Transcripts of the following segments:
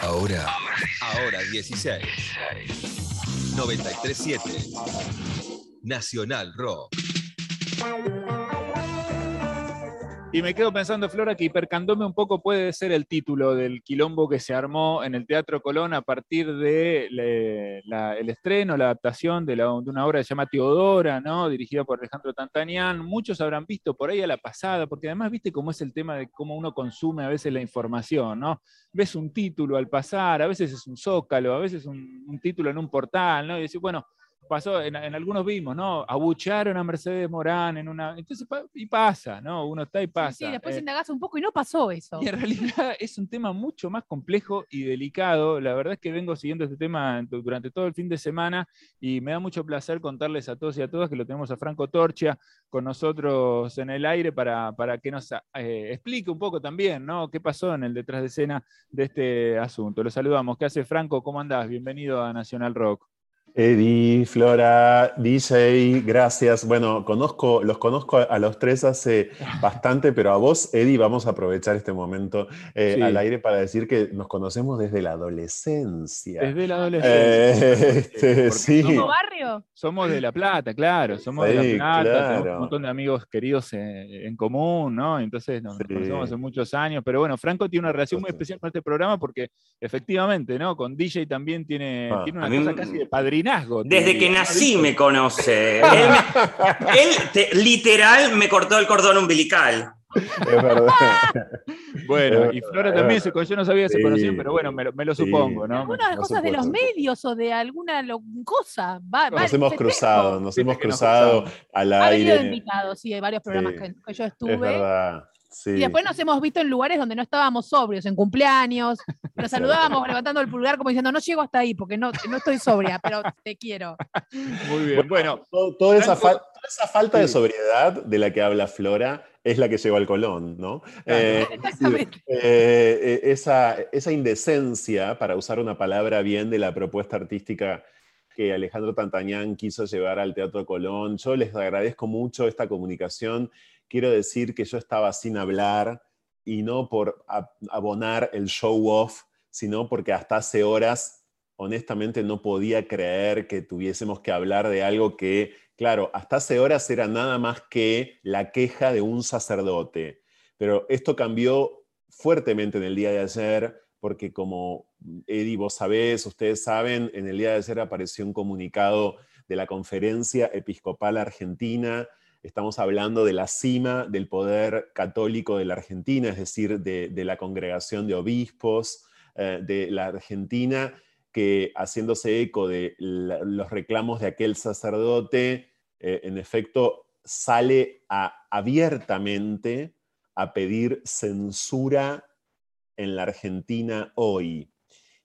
Ahora, ahora 16. 937. Nacional Rock. Y me quedo pensando, Flora, que Hipercandome un poco puede ser el título del quilombo que se armó en el Teatro Colón a partir de estreno, la adaptación de, una obra que se llama Teodora, ¿no? dirigida por Alejandro Tantanian. Muchos habrán visto por ahí a la pasada, porque además viste cómo es el tema de cómo uno consume a veces la información, ¿no? Ves un título al pasar, a veces es un zócalo, a veces un, un título en un portal, ¿no? Y decís, bueno, pasó, en, algunos vimos, ¿no? Abucharon a Mercedes Morán en una. Entonces, y pasa, ¿no? Uno está y pasa. Sí, después eh, indagas un poco y no pasó eso. Y en realidad es un tema mucho más complejo y delicado. La verdad es que vengo siguiendo este tema durante todo el fin de semana y me da mucho placer contarles a todos y a todas que lo tenemos a Franco Torchia con nosotros en el aire para, para que nos eh, explique un poco también, ¿no? ¿Qué pasó en el detrás de escena de este asunto? Lo saludamos. ¿Qué hace Franco? ¿Cómo andás? Bienvenido a Nacional Rock. Eddie, Flora, DJ, gracias. Bueno, conozco, los conozco a los tres hace bastante, pero a vos, Eddie, vamos a aprovechar este momento eh, al aire para decir que nos conocemos desde la adolescencia. Desde la adolescencia. Eh, este, sí. ¿Somos barrio? Somos de La Plata, claro. Somos de La Plata, tenemos un montón de amigos queridos en, común, ¿no? Entonces nos, conocemos hace muchos años. Pero bueno, Franco tiene una relación muy especial con este programa porque efectivamente, ¿no? Con DJ también tiene, ah. tiene una cosa casi de padrino desde que nací me conoce. él, literal me cortó el cordón umbilical. Es verdad. bueno, y Flora también, se, yo no sabía que se conocían, pero bueno, me, lo supongo, ¿no? Algunas cosas de los medios o de alguna cosa. nos hemos cruzado, nos hemos cruzado al aire. Ha invitados, sí, de varios programas que, yo estuve. Es verdad. Y después nos hemos visto en lugares donde no estábamos sobrios, en cumpleaños, nos saludábamos levantando el pulgar como diciendo, no llego hasta ahí porque no, no estoy sobria, pero te quiero. Muy bien, bueno. toda, esa esa falta de sobriedad de la que habla Flora es la que llegó al Colón, ¿no? Eh, Exactamente. Eh, eh, esa, esa indecencia, para usar una palabra bien de la propuesta artística que Alejandro Tantañán quiso llevar al Teatro Colón. Yo les agradezco mucho esta comunicación quiero decir que yo estaba sin hablar y no por abonar el show off, sino porque hasta hace horas, honestamente, no podía creer que tuviésemos que hablar de algo que, claro, hasta hace horas era nada más que la queja de un sacerdote. Pero esto cambió fuertemente en el día de ayer, porque como Eddie, vos sabés, ustedes saben, en el día de ayer apareció un comunicado de la Conferencia Episcopal Argentina, Estamos hablando de la cima del poder católico de la Argentina, es decir, de, la congregación de obispos eh, de la Argentina, que haciéndose eco de los reclamos de aquel sacerdote, eh, en efecto, sale abiertamente a pedir censura en la Argentina hoy.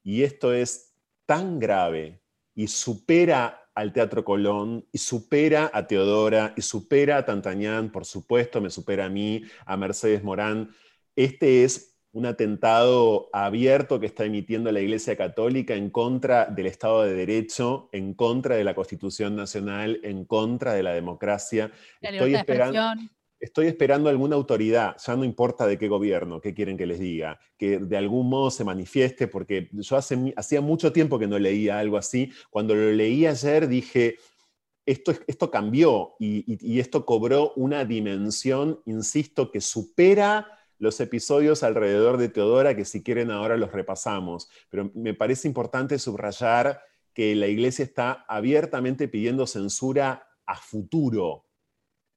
Y esto es tan grave y supera al Teatro Colón y supera a Teodora y supera a Tantañán, por supuesto, me supera a mí, a Mercedes Morán. Este es un atentado abierto que está emitiendo la Iglesia Católica en contra del Estado de Derecho, en contra de la Constitución Nacional, en contra de la democracia. Estoy esperando, estoy esperando alguna autoridad, ya no importa de qué gobierno, qué quieren que les diga, que de algún modo se manifieste, porque yo hace, hacía mucho tiempo que no leía algo así. Cuando lo leí ayer dije, esto, esto cambió y, esto cobró una dimensión, insisto, que supera los episodios alrededor de Teodora, que si quieren ahora los repasamos. Pero me parece importante subrayar que la iglesia está abiertamente pidiendo censura a futuro,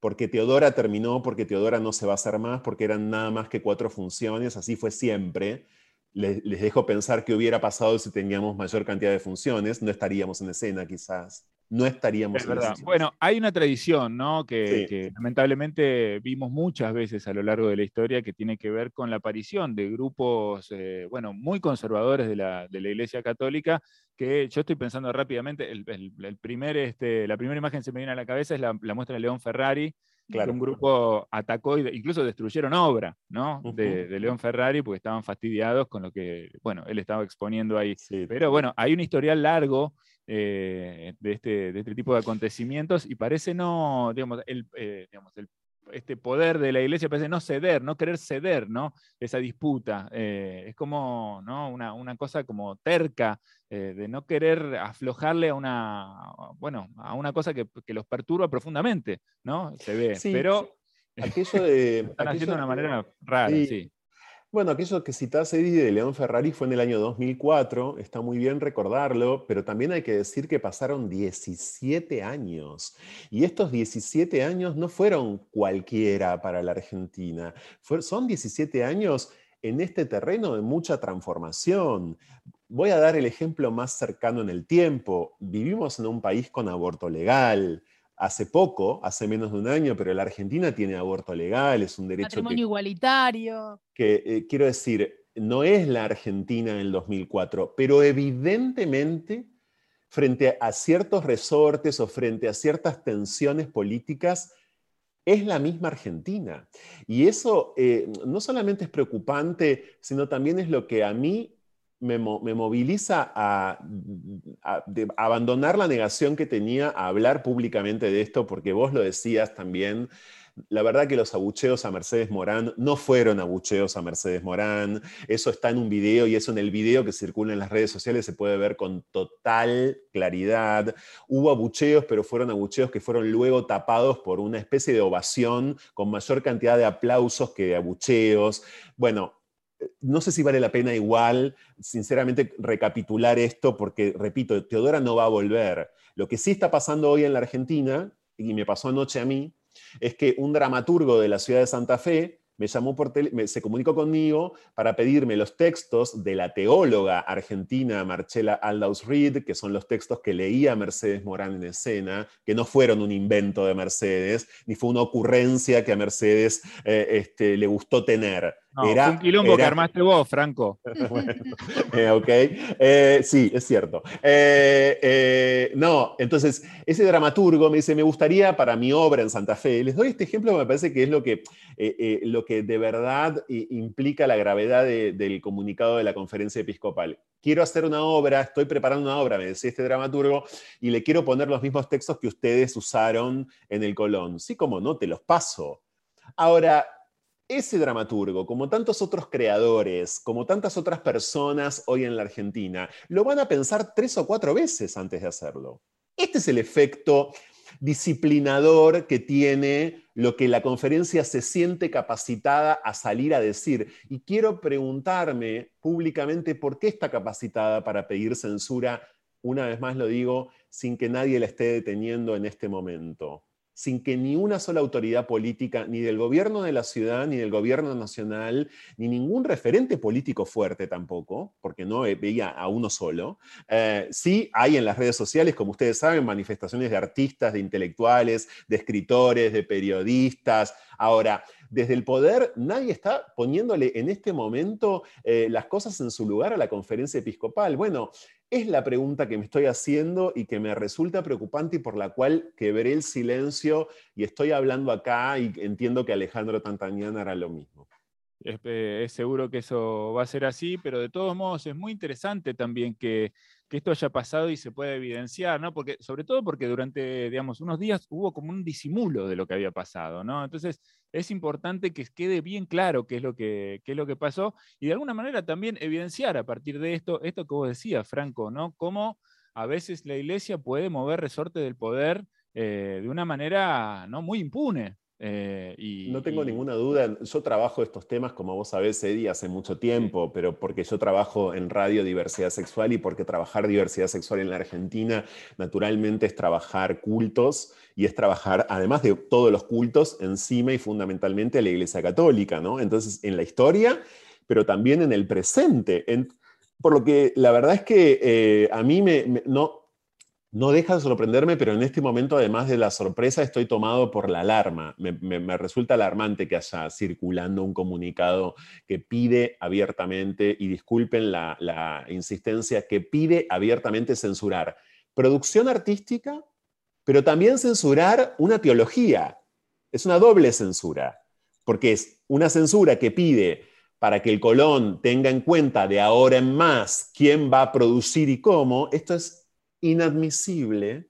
porque Teodora terminó, porque Teodora no se va a hacer más, porque eran nada más que cuatro funciones, así fue siempre. Les, dejo pensar qué hubiera pasado si teníamos mayor cantidad de funciones, no estaríamos en escena quizás, no estaríamos en verdad. Bueno, hay una tradición, ¿no? Que, lamentablemente vimos muchas veces a lo largo de la historia que tiene que ver con la aparición de grupos, eh, bueno, muy conservadores de la, de la Iglesia Católica que yo estoy pensando rápidamente, el, primer, este, la primera imagen que se me viene a la cabeza es la, muestra de León Ferrari, claro. que un grupo atacó e incluso destruyeron obra ¿no? de, León Ferrari porque estaban fastidiados con lo que, bueno, él estaba exponiendo ahí. Pero bueno, hay un historial largo eh, de, este, de este tipo de acontecimientos y parece no, digamos, el, eh, digamos, el este poder de la iglesia parece no ceder, no querer ceder, ¿no? Esa disputa. Eh, es como ¿no? una, cosa como terca de no querer aflojarle a una, bueno, a una cosa que, los perturba profundamente, ¿no? Se ve. Pero aquello de, están haciendo de una manera rara, sí. Bueno, aquello que citás, Eddie, de León Ferrari fue en el año 2004, está muy bien recordarlo, pero también hay que decir que pasaron 17 años. Y estos 17 años no fueron cualquiera para la Argentina, son 17 años en este terreno de mucha transformación. Voy a dar el ejemplo más cercano en el tiempo. Vivimos en un país con aborto legal, hace poco, hace menos de un año, pero la Argentina tiene aborto legal, es un derecho. Matrimonio igualitario. Que eh, quiero decir, no es la Argentina en el 2004, pero evidentemente frente a ciertos resortes o frente a ciertas tensiones políticas, es la misma Argentina. Y eso eh, no solamente es preocupante, sino también es lo que a mí me, moviliza a, abandonar la negación que tenía a hablar públicamente de esto, porque vos lo decías también. La verdad que los abucheos a Mercedes Morán no fueron abucheos a Mercedes Morán. Eso está en un video y eso en el video que circula en las redes sociales se puede ver con total claridad. Hubo abucheos, pero fueron abucheos que fueron luego tapados por una especie de ovación con mayor cantidad de aplausos que de abucheos. Bueno, no sé si vale la pena igual, sinceramente, recapitular esto, porque, repito, Teodora no va a volver. Lo que sí está pasando hoy en la Argentina, y me pasó anoche a mí, es que un dramaturgo de la ciudad de Santa Fe me llamó por se comunicó conmigo para pedirme los textos de la teóloga argentina Marcela Aldaus Reed, que son los textos que leía Mercedes Morán en escena, que no fueron un invento de Mercedes, ni fue una ocurrencia que a Mercedes eh, este, le gustó tener era, un quilombo que armaste vos, Franco. Eh, ok, eh, sí, es cierto. Eh, no, entonces, ese dramaturgo me dice, me gustaría para mi obra en Santa Fe, les doy este ejemplo, me parece que es lo que, lo que de verdad implica la gravedad del comunicado de la conferencia episcopal. Quiero hacer una obra, estoy preparando una obra, me decía este dramaturgo, y le quiero poner los mismos textos que ustedes usaron en el Colón. Sí, como no, te los paso. Ahora, ese dramaturgo, como tantos otros creadores, como tantas otras personas hoy en la Argentina, lo van a pensar tres o cuatro veces antes de hacerlo. Este es el efecto disciplinador que tiene lo que la conferencia se siente capacitada a salir a decir. Y quiero preguntarme públicamente por qué está capacitada para pedir censura, una vez más lo digo, sin que nadie la esté deteniendo en este momento sin que ni una sola autoridad política, ni del gobierno de la ciudad, ni del gobierno nacional, ni ningún referente político fuerte tampoco, porque no veía a uno solo. Eh, sí hay en las redes sociales, como ustedes saben, manifestaciones de artistas, de intelectuales, de escritores, de periodistas. Ahora, desde el poder nadie está poniéndole en este momento eh, las cosas en su lugar a la conferencia episcopal. Bueno, es la pregunta que me estoy haciendo y que me resulta preocupante y por la cual quebré el silencio y estoy hablando acá y entiendo que Alejandro Tantañán hará lo mismo. Eh, es, seguro que eso va a ser así, pero de todos modos es muy interesante también que, esto haya pasado y se pueda evidenciar, ¿no? Porque, sobre todo porque durante, digamos, unos días hubo como un disimulo de lo que había pasado, ¿no? Entonces es importante que quede bien claro qué es lo que, es lo que pasó y de alguna manera también evidenciar a partir de esto, esto que vos decías, Franco, ¿no? Cómo a veces la iglesia puede mover resorte del poder eh, de una manera no muy impune, eh, y, no tengo ninguna duda, yo trabajo estos temas, como vos sabés, Eddie, hace mucho tiempo, pero porque yo trabajo en radio diversidad sexual y porque trabajar diversidad sexual en la Argentina naturalmente es trabajar cultos y es trabajar, además de todos los cultos, encima y fundamentalmente a la Iglesia Católica, ¿no? Entonces, en la historia, pero también en el presente. por lo que la verdad es que eh, a mí me, no, no deja de sorprenderme, pero en este momento, además de la sorpresa, estoy tomado por la alarma. Me, resulta alarmante que haya circulando un comunicado que pide abiertamente, y disculpen la, la insistencia, que pide abiertamente censurar producción artística, pero también censurar una teología. Es una doble censura, porque es una censura que pide para que el Colón tenga en cuenta de ahora en más quién va a producir y cómo. Esto es inadmisible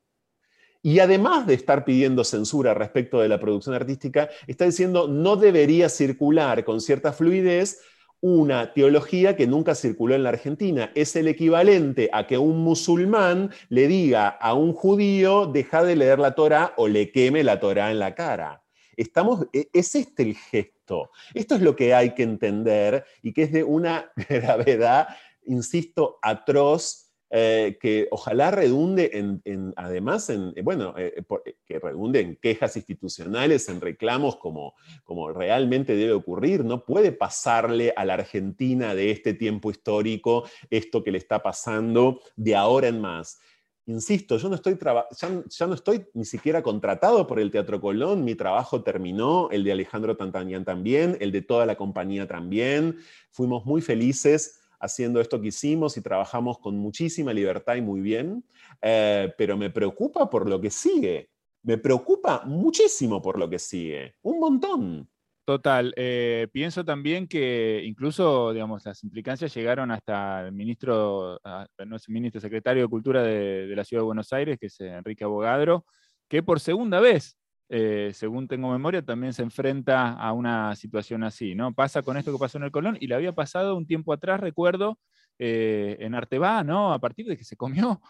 Y además de estar pidiendo censura respecto de la producción artística, está diciendo no debería circular con cierta fluidez una teología que nunca circuló en la Argentina. Es el equivalente a que un musulmán le diga a un judío, deja de leer la Torah o le queme la Torah en la cara. Estamos, e, es este el gesto. Esto es lo que hay que entender y que es de una gravedad, insisto, atroz eh, que ojalá redunde en, además, en, eh, bueno, eh, que redunde en quejas institucionales, en reclamos como, como realmente debe ocurrir. No puede pasarle a la Argentina de este tiempo histórico esto que le está pasando de ahora en más. Insisto, yo no estoy ya, ya, no estoy ni siquiera contratado por el Teatro Colón, mi trabajo terminó, el de Alejandro Tantanian también, el de toda la compañía también. Fuimos muy felices haciendo esto que hicimos y trabajamos con muchísima libertad y muy bien, eh, pero me preocupa por lo que sigue. Me preocupa muchísimo por lo que sigue, un montón. Total, eh, pienso también que incluso, digamos, las implicancias llegaron hasta el ministro, no es ministro, secretario de Cultura de, de, la Ciudad de Buenos Aires, que es Enrique Abogadro, que por segunda vez eh, según tengo memoria, también se enfrenta a una situación así, ¿no? Pasa con esto que pasó en el Colón y le había pasado un tiempo atrás, recuerdo, eh, en Arteba, ¿no? A partir de que se comió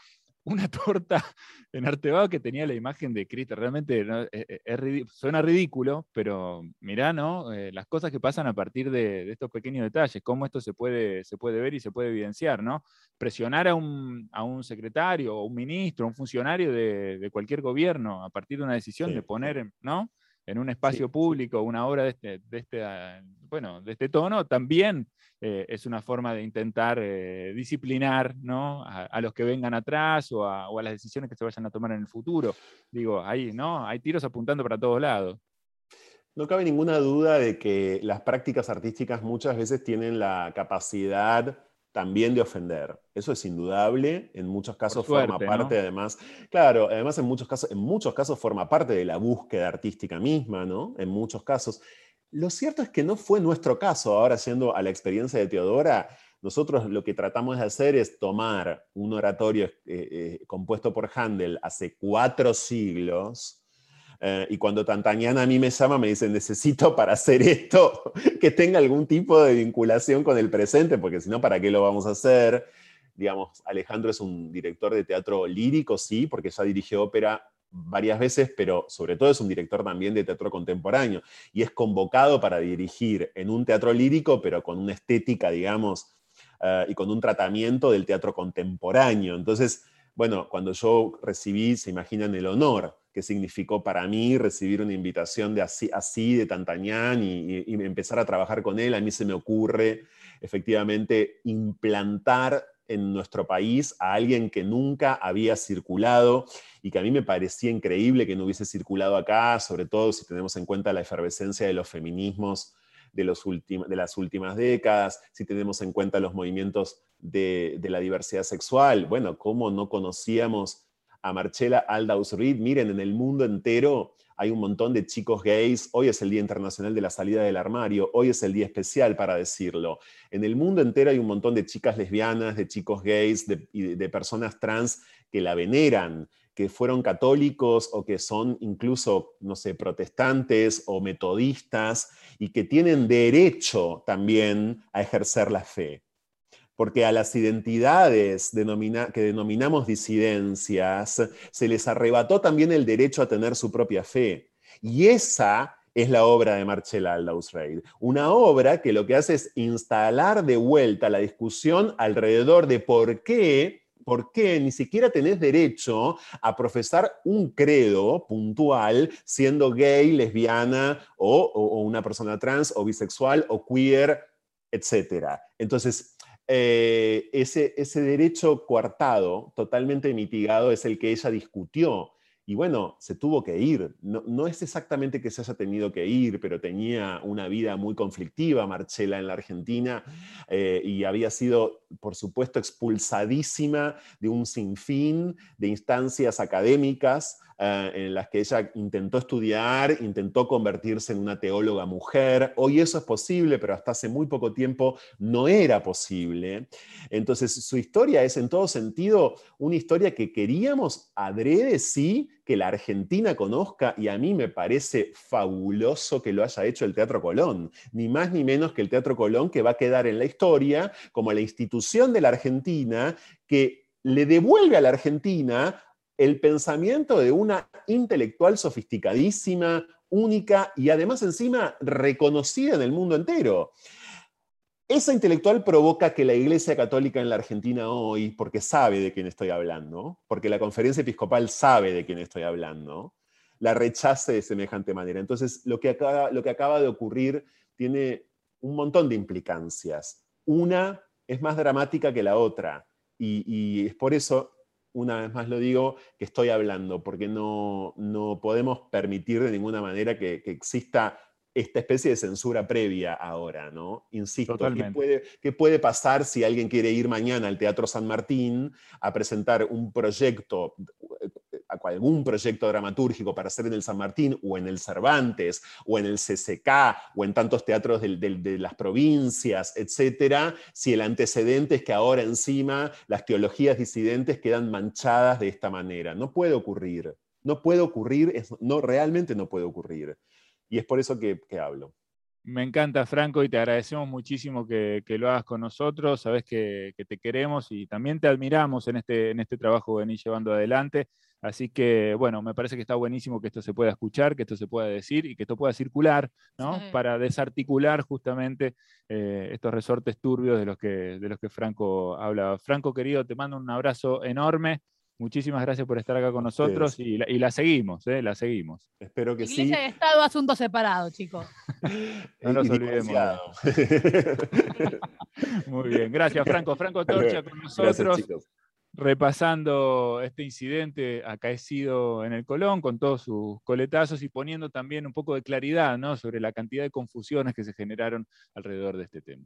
una torta en Artebao que tenía la imagen de Cristo. Realmente eh, eh, suena ridículo, pero mirá, ¿no? Eh, las cosas que pasan a partir de, estos pequeños detalles, cómo esto se puede, se puede ver y se puede evidenciar, ¿no? Presionar a un, a un secretario, o un ministro, un funcionario de, cualquier gobierno a partir de una decisión de poner, ¿no? En un espacio público una obra de este, de este, bueno, de este tono, también eh, es una forma de intentar eh, disciplinar ¿no? a, los que vengan atrás o a, las decisiones que se vayan a tomar en el futuro. Digo, ahí, ¿no? hay tiros apuntando para todos lados. No cabe ninguna duda de que las prácticas artísticas muchas veces tienen la capacidad también de ofender. Eso es indudable, en muchos casos forma parte además, claro, además en muchos casos, en muchos casos forma parte de la búsqueda artística misma, ¿no? En muchos casos. Lo cierto es que no fue nuestro caso, ahora siendo a la experiencia de Teodora, nosotros lo que tratamos de hacer es tomar un oratorio eh, eh, compuesto por Handel hace cuatro siglos, eh, y cuando Tantañana a mí me llama, me dice, necesito para hacer esto que tenga algún tipo de vinculación con el presente, porque si no, ¿para qué lo vamos a hacer? Digamos, Alejandro es un director de teatro lírico, sí, porque ya dirigió ópera varias veces, pero sobre todo es un director también de teatro contemporáneo y es convocado para dirigir en un teatro lírico, pero con una estética, digamos, eh, y con un tratamiento del teatro contemporáneo. Entonces, bueno, cuando yo recibí, se imaginan el honor que significó para mí recibir una invitación de así, de Tantañán y, empezar a trabajar con él. A mí se me ocurre efectivamente implantar en nuestro país a alguien que nunca había circulado y que a mí me parecía increíble que no hubiese circulado acá, sobre todo si tenemos en cuenta la efervescencia de los feminismos de, los de las últimas décadas, si tenemos en cuenta los movimientos de, de la diversidad sexual. Bueno, ¿cómo no conocíamos a Marcela Aldaus Reed. Miren, en el mundo entero hay un montón de chicos gays. Hoy es el Día Internacional de la Salida del Armario. Hoy es el día especial para decirlo. En el mundo entero hay un montón de chicas lesbianas, de chicos gays y de personas trans que la veneran que fueron católicos o que son incluso, no sé, protestantes o metodistas y que tienen derecho también a ejercer la fe porque a las identidades que denominamos disidencias se les arrebató también el derecho a tener su propia fe. Y esa es la obra de Marcella Aldous Reid. Una obra que lo que hace es instalar de vuelta la discusión alrededor de por qué, por qué ni siquiera tenés derecho a profesar un credo puntual siendo gay, lesbiana o, o una persona trans o bisexual o queer, etc. Entonces, eh, ese, ese derecho coartado, totalmente mitigado, es el que ella discutió. Y bueno, se tuvo que ir. No, es exactamente que se haya tenido que ir, pero tenía una vida muy conflictiva, Marcela, en la Argentina, eh, y había sido, por supuesto, expulsadísima de un sinfín de instancias académicas eh, en las que ella intentó estudiar, intentó convertirse en una teóloga mujer. Hoy eso es posible, pero hasta hace muy poco tiempo no era posible. Entonces, su historia es en todo sentido una historia que queríamos adrede, sí, que la Argentina conozca y a mí me parece fabuloso que lo haya hecho el Teatro Colón, ni más ni menos que el Teatro Colón que va a quedar en la historia como la institución de la Argentina que le devuelve a la Argentina el pensamiento de una intelectual sofisticadísima, única y además encima reconocida en el mundo entero. Esa intelectual provoca que la Iglesia Católica en la Argentina hoy, porque sabe de quién estoy hablando, porque la conferencia episcopal sabe de quién estoy hablando, la rechace de semejante manera. Entonces, lo que acaba, lo que acaba de ocurrir tiene un montón de implicancias. Una es más dramática que la otra, y, es por eso, una vez más lo digo, que estoy hablando, porque no, no podemos permitir de ninguna manera que, que exista esta especie de censura previa ahora, ¿no? Insisto, ¿qué puede, ¿qué puede, pasar si alguien quiere ir mañana al Teatro San Martín a presentar un proyecto, algún proyecto dramatúrgico para hacer en el San Martín o en el Cervantes o en el CCK o en tantos teatros de, las provincias, etcétera, si el antecedente es que ahora encima las teologías disidentes quedan manchadas de esta manera? No puede ocurrir. No puede ocurrir, no, realmente no puede ocurrir. Y es por eso que, hablo. Me encanta, Franco, y te agradecemos muchísimo que, lo hagas con nosotros. Sabes que, te queremos y también te admiramos en este, en este trabajo que venís llevando adelante. Así que, bueno, me parece que está buenísimo que esto se pueda escuchar, que esto se pueda decir y que esto pueda circular, ¿no? Para desarticular justamente eh, estos resortes turbios de los, que, de los que Franco habla. Franco, querido, te mando un abrazo enorme. Muchísimas gracias por estar acá con nosotros y la, seguimos, ¿eh? la seguimos. Espero que Iglesia sí. Estado, asuntos separados, chicos. no nos olvidemos. Muy bien, gracias Franco. Franco Torcha con nosotros. repasando este incidente acaecido en el Colón con todos sus coletazos y poniendo también un poco de claridad ¿no? sobre la cantidad de confusiones que se generaron alrededor de este tema.